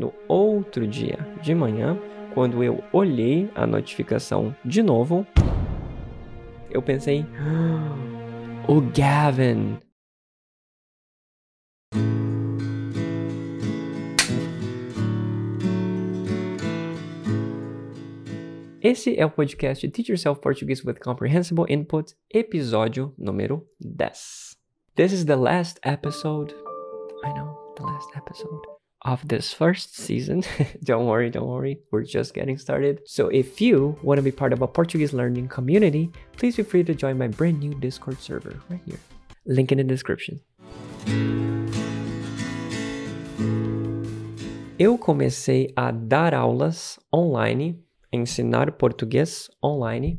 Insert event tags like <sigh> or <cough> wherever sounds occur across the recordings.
no outro dia de manhã, quando eu olhei a notificação de novo, eu pensei: ah, o Gavin Esse é o podcast Teach Yourself Portuguese with Comprehensible Input, episódio número 10. This is the last episode. I know, the last episode of this first season. <laughs> don't worry, don't worry. We're just getting started. So if you want to be part of a Portuguese learning community, please feel free to join my brand new Discord server right here. Link in the description. Eu comecei a dar aulas online ensinar português online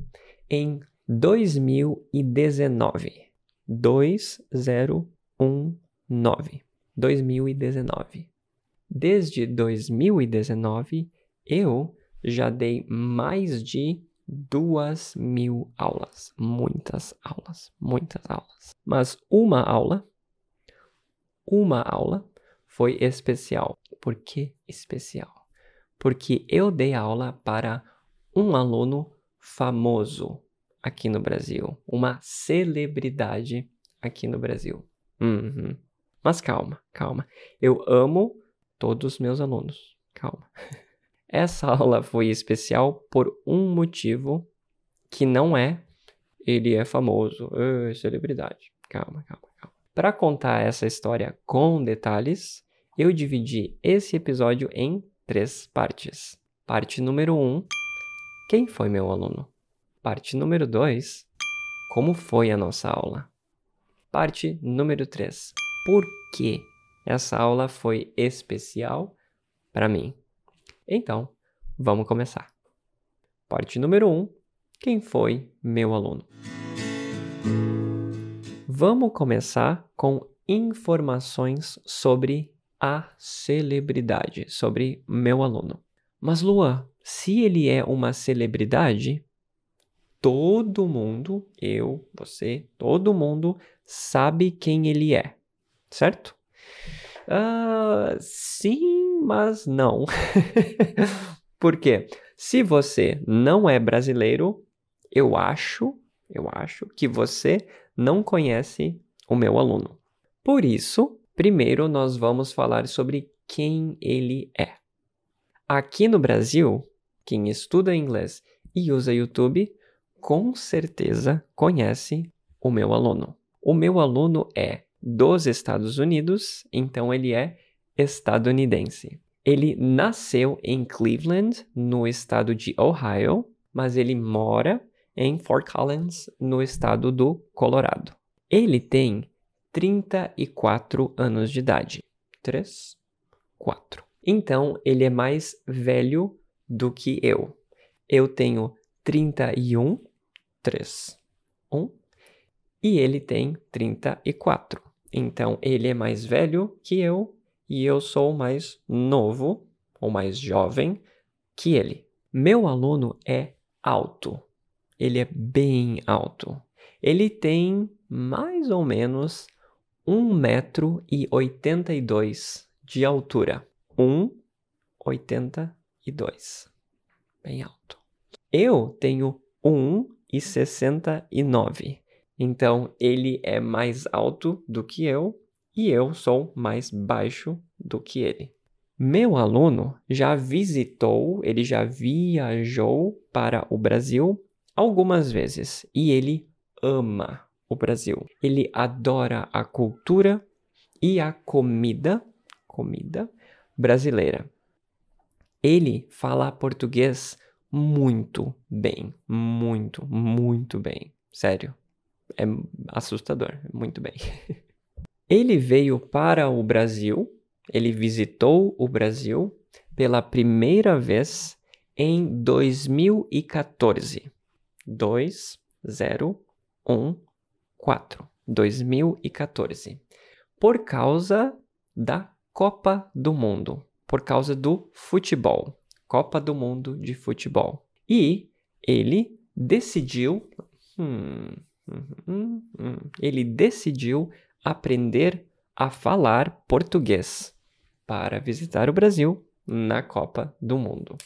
em 2019. 2019. 2019. Desde 2019, eu já dei mais de duas mil aulas. Muitas aulas, muitas aulas. Mas uma aula, uma aula foi especial. Por que especial? porque eu dei aula para um aluno famoso aqui no Brasil, uma celebridade aqui no Brasil. Uhum. Mas calma, calma. Eu amo todos os meus alunos. Calma. <laughs> Essa aula foi especial por um motivo que não é ele é famoso, é celebridade. Calma, calma, calma. Para contar essa história com detalhes, eu dividi esse episódio em três partes. Parte número 1: um, Quem foi meu aluno? Parte número 2: Como foi a nossa aula? Parte número 3: Por que essa aula foi especial para mim? Então, vamos começar. Parte número 1: um, Quem foi meu aluno? Vamos começar com informações sobre a celebridade, sobre meu aluno. Mas, Luan, se ele é uma celebridade, todo mundo, eu, você, todo mundo sabe quem ele é, certo? Uh, sim, mas não. <laughs> Por quê? Se você não é brasileiro, eu acho, eu acho que você não conhece o meu aluno. Por isso, Primeiro, nós vamos falar sobre quem ele é. Aqui no Brasil, quem estuda inglês e usa YouTube, com certeza conhece o meu aluno. O meu aluno é dos Estados Unidos, então ele é estadunidense. Ele nasceu em Cleveland, no estado de Ohio, mas ele mora em Fort Collins, no estado do Colorado. Ele tem 34 anos de idade. 3, 4. Então, ele é mais velho do que eu. Eu tenho 31, 3, 1. E ele tem 34. Então, ele é mais velho que eu e eu sou mais novo ou mais jovem que ele. Meu aluno é alto. Ele é bem alto. Ele tem mais ou menos 1 metro e 82 de altura. 1,82. Bem alto. Eu tenho 1,69. Então ele é mais alto do que eu e eu sou mais baixo do que ele. Meu aluno já visitou, ele já viajou para o Brasil algumas vezes e ele ama o Brasil. Ele adora a cultura e a comida, comida brasileira. Ele fala português muito bem, muito, muito bem. Sério. É assustador, muito bem. <laughs> ele veio para o Brasil, ele visitou o Brasil pela primeira vez em 2014. 201 4, 2014, por causa da Copa do Mundo, por causa do futebol, Copa do Mundo de futebol. E ele decidiu, hum, hum, hum, hum ele decidiu aprender a falar português para visitar o Brasil na Copa do Mundo.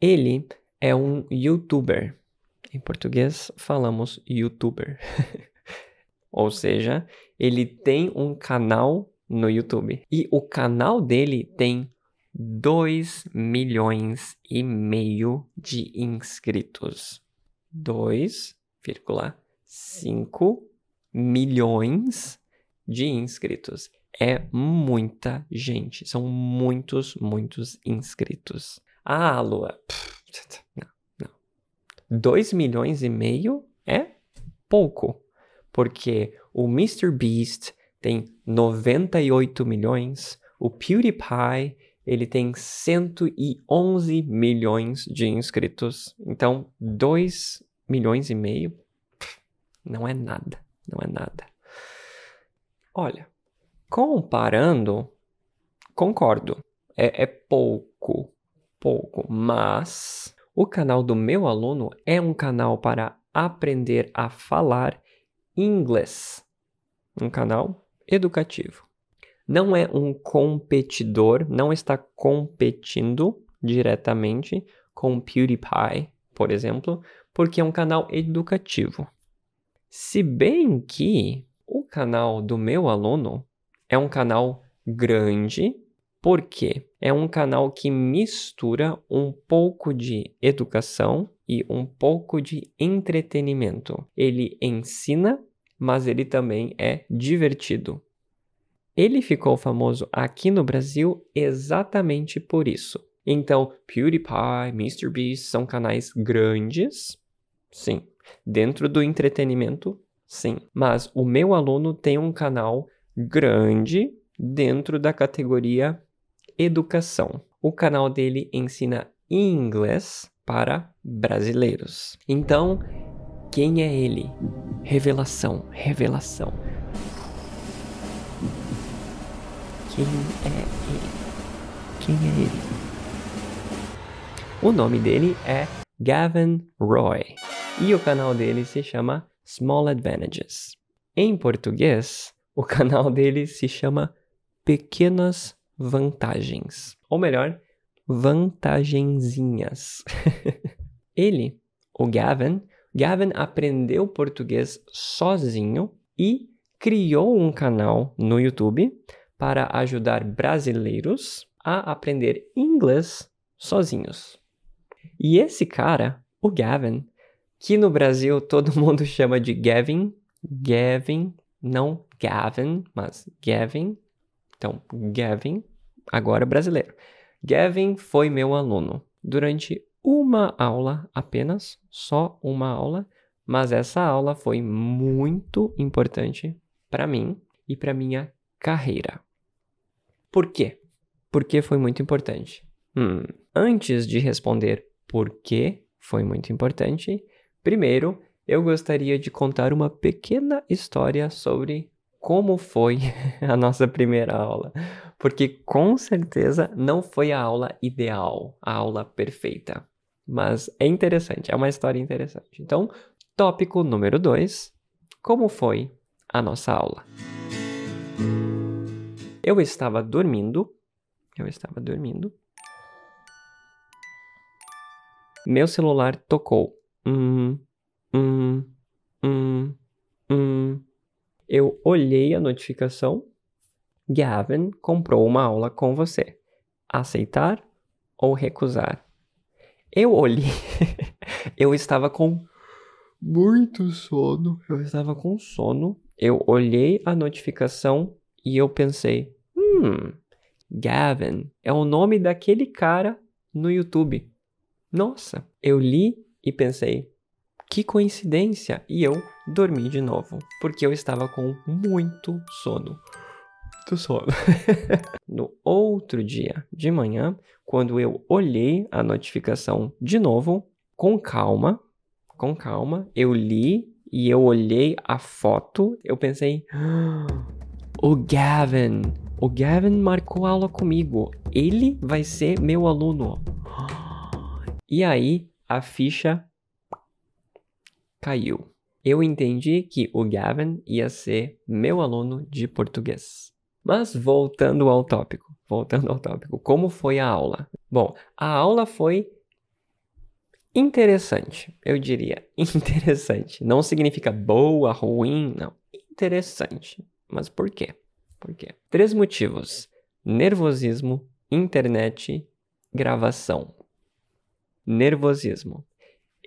Ele é um youtuber. Em português falamos youtuber. <laughs> Ou seja, ele tem um canal no YouTube. E o canal dele tem 2 milhões e meio de inscritos. 2,5 milhões de inscritos. É muita gente. São muitos, muitos inscritos. Ah, Lua. Não, não. 2 milhões e meio é pouco. Porque o Mr. Beast tem 98 milhões, o PewDiePie ele tem 111 milhões de inscritos. Então, 2 milhões e meio não é nada, não é nada. Olha, comparando, concordo, é, é pouco, pouco, mas o canal do meu aluno é um canal para aprender a falar inglês. Um canal educativo. Não é um competidor, não está competindo diretamente com PewDiePie, por exemplo, porque é um canal educativo. Se bem que o canal do meu aluno é um canal grande, porque é um canal que mistura um pouco de educação e um pouco de entretenimento. Ele ensina, mas ele também é divertido. Ele ficou famoso aqui no Brasil exatamente por isso. Então, PewDiePie, MrBeast são canais grandes, sim. Dentro do entretenimento, sim. Mas o meu aluno tem um canal grande dentro da categoria educação. O canal dele ensina inglês para brasileiros. Então, quem é ele? Revelação, revelação. Quem é ele? Quem é ele? O nome dele é Gavin Roy e o canal dele se chama Small Advantages. Em português, o canal <laughs> dele se chama Pequenas Vantagens, ou melhor, vantagenzinhas. <laughs> ele, o Gavin, Gavin aprendeu português sozinho e criou um canal no YouTube para ajudar brasileiros a aprender inglês sozinhos. E esse cara, o Gavin, que no Brasil <laughs> todo mundo chama de Gavin, Gavin, não Gavin, mas Gavin. Então, Gavin, agora brasileiro. Gavin foi meu aluno durante uma aula apenas, só uma aula, mas essa aula foi muito importante para mim e para minha carreira. Por quê? Porque foi muito importante. Hum, antes de responder por que foi muito importante, primeiro eu gostaria de contar uma pequena história sobre como foi <laughs> a nossa primeira aula. Porque com certeza não foi a aula ideal, a aula perfeita. Mas é interessante, é uma história interessante. Então, tópico número 2: Como foi a nossa aula? Eu estava dormindo. Eu estava dormindo. Meu celular tocou. Hum, hum, hum, hum. Eu olhei a notificação. Gavin comprou uma aula com você. Aceitar ou recusar? Eu olhei. <laughs> eu estava com muito sono. Eu estava com sono. Eu olhei a notificação e eu pensei: hum, Gavin é o nome daquele cara no YouTube. Nossa, eu li e pensei: que coincidência! E eu dormi de novo, porque eu estava com muito sono. Muito sono. <laughs> no outro dia de manhã, quando eu olhei a notificação de novo, com calma, com calma, eu li e eu olhei a foto, eu pensei. Ah, o Gavin. O Gavin marcou aula comigo. Ele vai ser meu aluno. <gasps> E aí a ficha caiu. Eu entendi que o Gavin ia ser meu aluno de português. Mas voltando ao tópico, voltando ao tópico, como foi a aula? Bom, a aula foi interessante, eu diria, <laughs> interessante. Não significa boa, ruim, não. Interessante. Mas por quê? Por quê? Três motivos: nervosismo, internet, gravação. Nervosismo.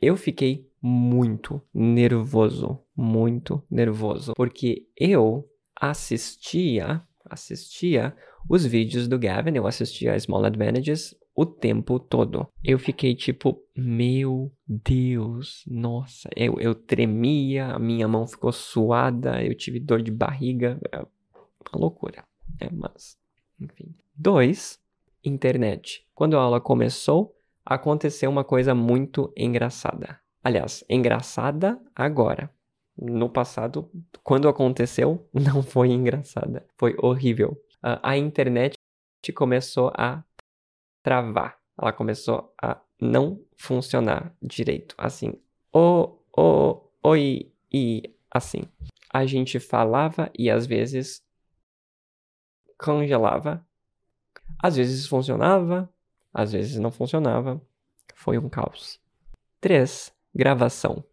Eu fiquei muito nervoso, muito nervoso, porque eu assistia, assistia os vídeos do Gavin, eu assistia a Small Advantages o tempo todo. Eu fiquei tipo, meu Deus, nossa, eu, eu tremia, a minha mão ficou suada, eu tive dor de barriga, é uma loucura, é, mas, enfim. Dois, internet. Quando a aula começou, aconteceu uma coisa muito engraçada. Aliás, engraçada agora. No passado, quando aconteceu, <laughs> não foi engraçada. Foi horrível. Uh, a internet começou a travar. Ela começou a não funcionar direito. Assim, o, o, oi, e assim. A gente falava e às vezes congelava. Às vezes funcionava, às vezes não funcionava. Foi um caos. 3. Gravação.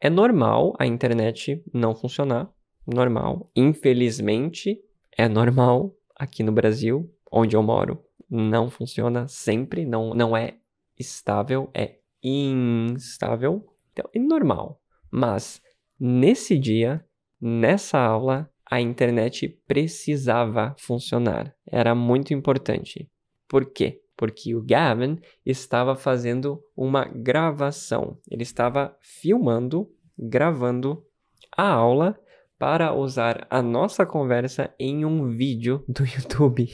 É normal a internet não funcionar. Normal. Infelizmente, é normal aqui no Brasil, onde eu moro não funciona sempre, não, não é estável, é instável. Então, é normal. Mas nesse dia, nessa aula, a internet precisava funcionar. Era muito importante. Por quê? Porque o Gavin estava fazendo uma gravação. Ele estava filmando, gravando a aula para usar a nossa conversa em um vídeo do <laughs> YouTube.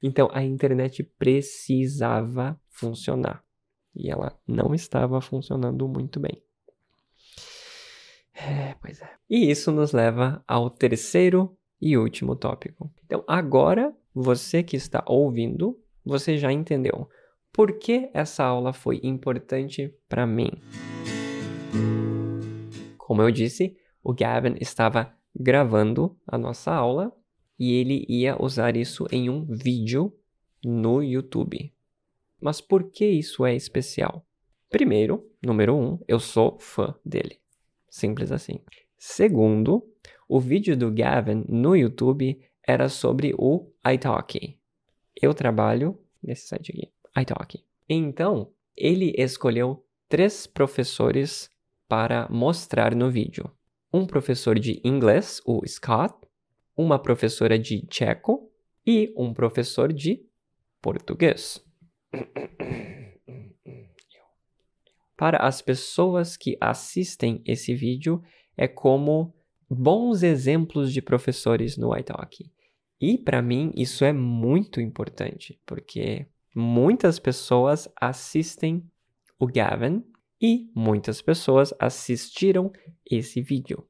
Então a internet precisava funcionar e ela não estava funcionando muito bem. É, pois é. E isso nos leva ao terceiro e último tópico. Então agora você que está ouvindo, você já entendeu por que essa aula foi importante para mim. Como eu disse, o Gavin estava gravando a nossa aula e ele ia usar isso em um vídeo no YouTube. Mas por que isso é especial? Primeiro, número um, eu sou fã dele. Simples assim. Segundo, o vídeo do Gavin no YouTube era sobre o italki. Eu trabalho nesse site aqui, italki. Então, ele escolheu três professores para mostrar no vídeo. Um professor de inglês, o Scott, uma professora de tcheco e um professor de português. Para as pessoas que assistem esse vídeo, é como bons exemplos de professores no iTalk. E para mim isso é muito importante, porque muitas pessoas assistem o Gavin e muitas pessoas assistiram esse vídeo.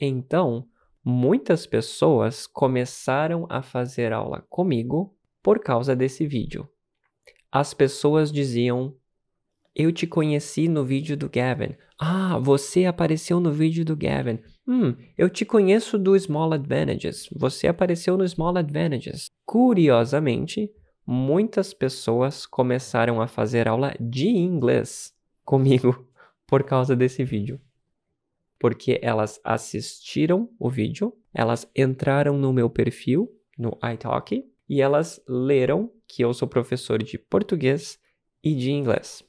Então, muitas pessoas começaram a fazer aula comigo por causa desse vídeo. As pessoas diziam: Eu te conheci no vídeo do Gavin. Ah, você apareceu no vídeo do Gavin. Hum, eu te conheço do Small Advantages. Você apareceu no Small Advantages. Curiosamente, muitas pessoas começaram a fazer aula de inglês comigo <laughs> por causa desse vídeo porque elas assistiram o vídeo, elas entraram no meu perfil no iTalk e elas leram que eu sou professor de português e de inglês.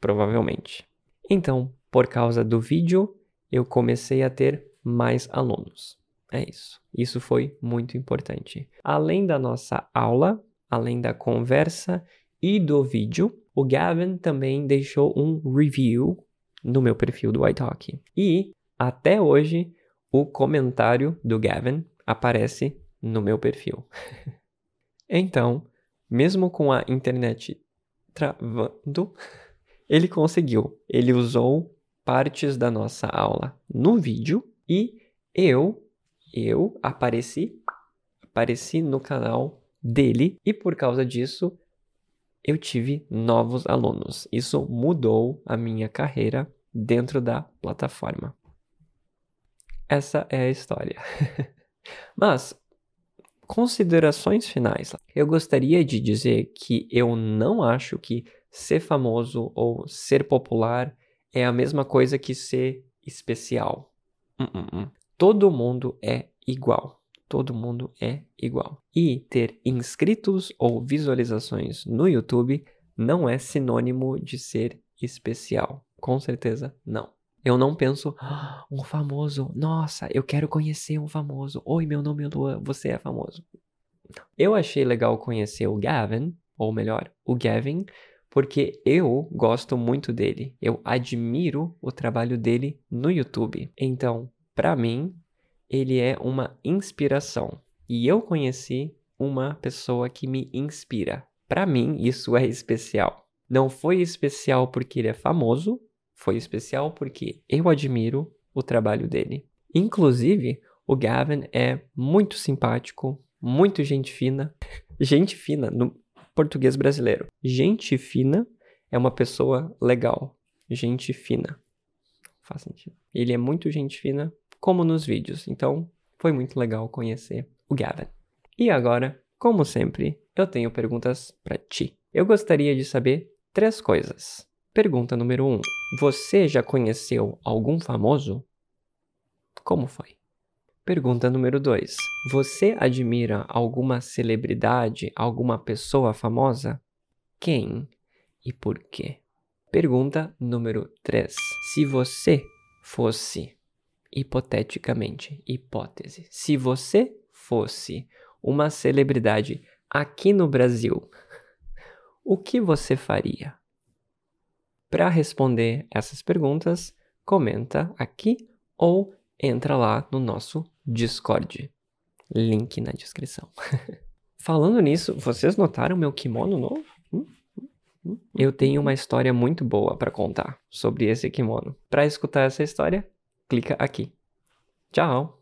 Provavelmente. Então, por causa do vídeo, eu comecei a ter mais alunos. É isso. Isso foi muito importante. Além da nossa aula, além da conversa e do vídeo, o Gavin também deixou um review no meu perfil do iTalk. E até hoje o comentário do Gavin aparece no meu perfil. <laughs> então, mesmo com a internet travando, ele conseguiu. Ele usou partes da nossa aula no vídeo e eu eu apareci apareci no canal dele e por causa disso eu tive novos alunos. Isso mudou a minha carreira dentro da plataforma. Essa é a história. <laughs> Mas, considerações finais. Eu gostaria de dizer que eu não acho que ser famoso ou ser popular é a mesma coisa que ser especial. Uh -uh. Todo mundo é igual. Todo mundo é igual. E ter inscritos ou visualizações no YouTube não é sinônimo de ser especial. Com certeza não. Eu não penso, ah, um famoso, nossa, eu quero conhecer um famoso. Oi, meu nome é Lua, você é famoso. Eu achei legal conhecer o Gavin, ou melhor, o Gavin, porque eu gosto muito dele. Eu admiro o trabalho dele no YouTube. Então, para mim, ele é uma inspiração. E eu conheci uma pessoa que me inspira. Para mim, isso é especial. Não foi especial porque ele é famoso, foi especial porque eu admiro o trabalho dele. Inclusive, o Gavin é muito simpático, muito gente fina. <laughs> gente fina no português brasileiro. Gente fina é uma pessoa legal. Gente fina. Faz sentido. Ele é muito gente fina, como nos vídeos. Então, foi muito legal conhecer o Gavin. E agora, como sempre, eu tenho perguntas para ti. Eu gostaria de saber três coisas. Pergunta número 1. Um, você já conheceu algum famoso? Como foi? Pergunta número 2. Você admira alguma celebridade, alguma pessoa famosa? Quem e por quê? Pergunta número 3. Se você fosse, hipoteticamente, hipótese, se você fosse uma celebridade aqui no Brasil, o que você faria? Para responder essas perguntas, comenta aqui ou entra lá no nosso Discord. Link na descrição. <laughs> Falando nisso, vocês notaram meu kimono novo? Hum? Hum? Hum? Eu tenho uma história muito boa para contar sobre esse kimono. Para escutar essa história, clica aqui. Tchau!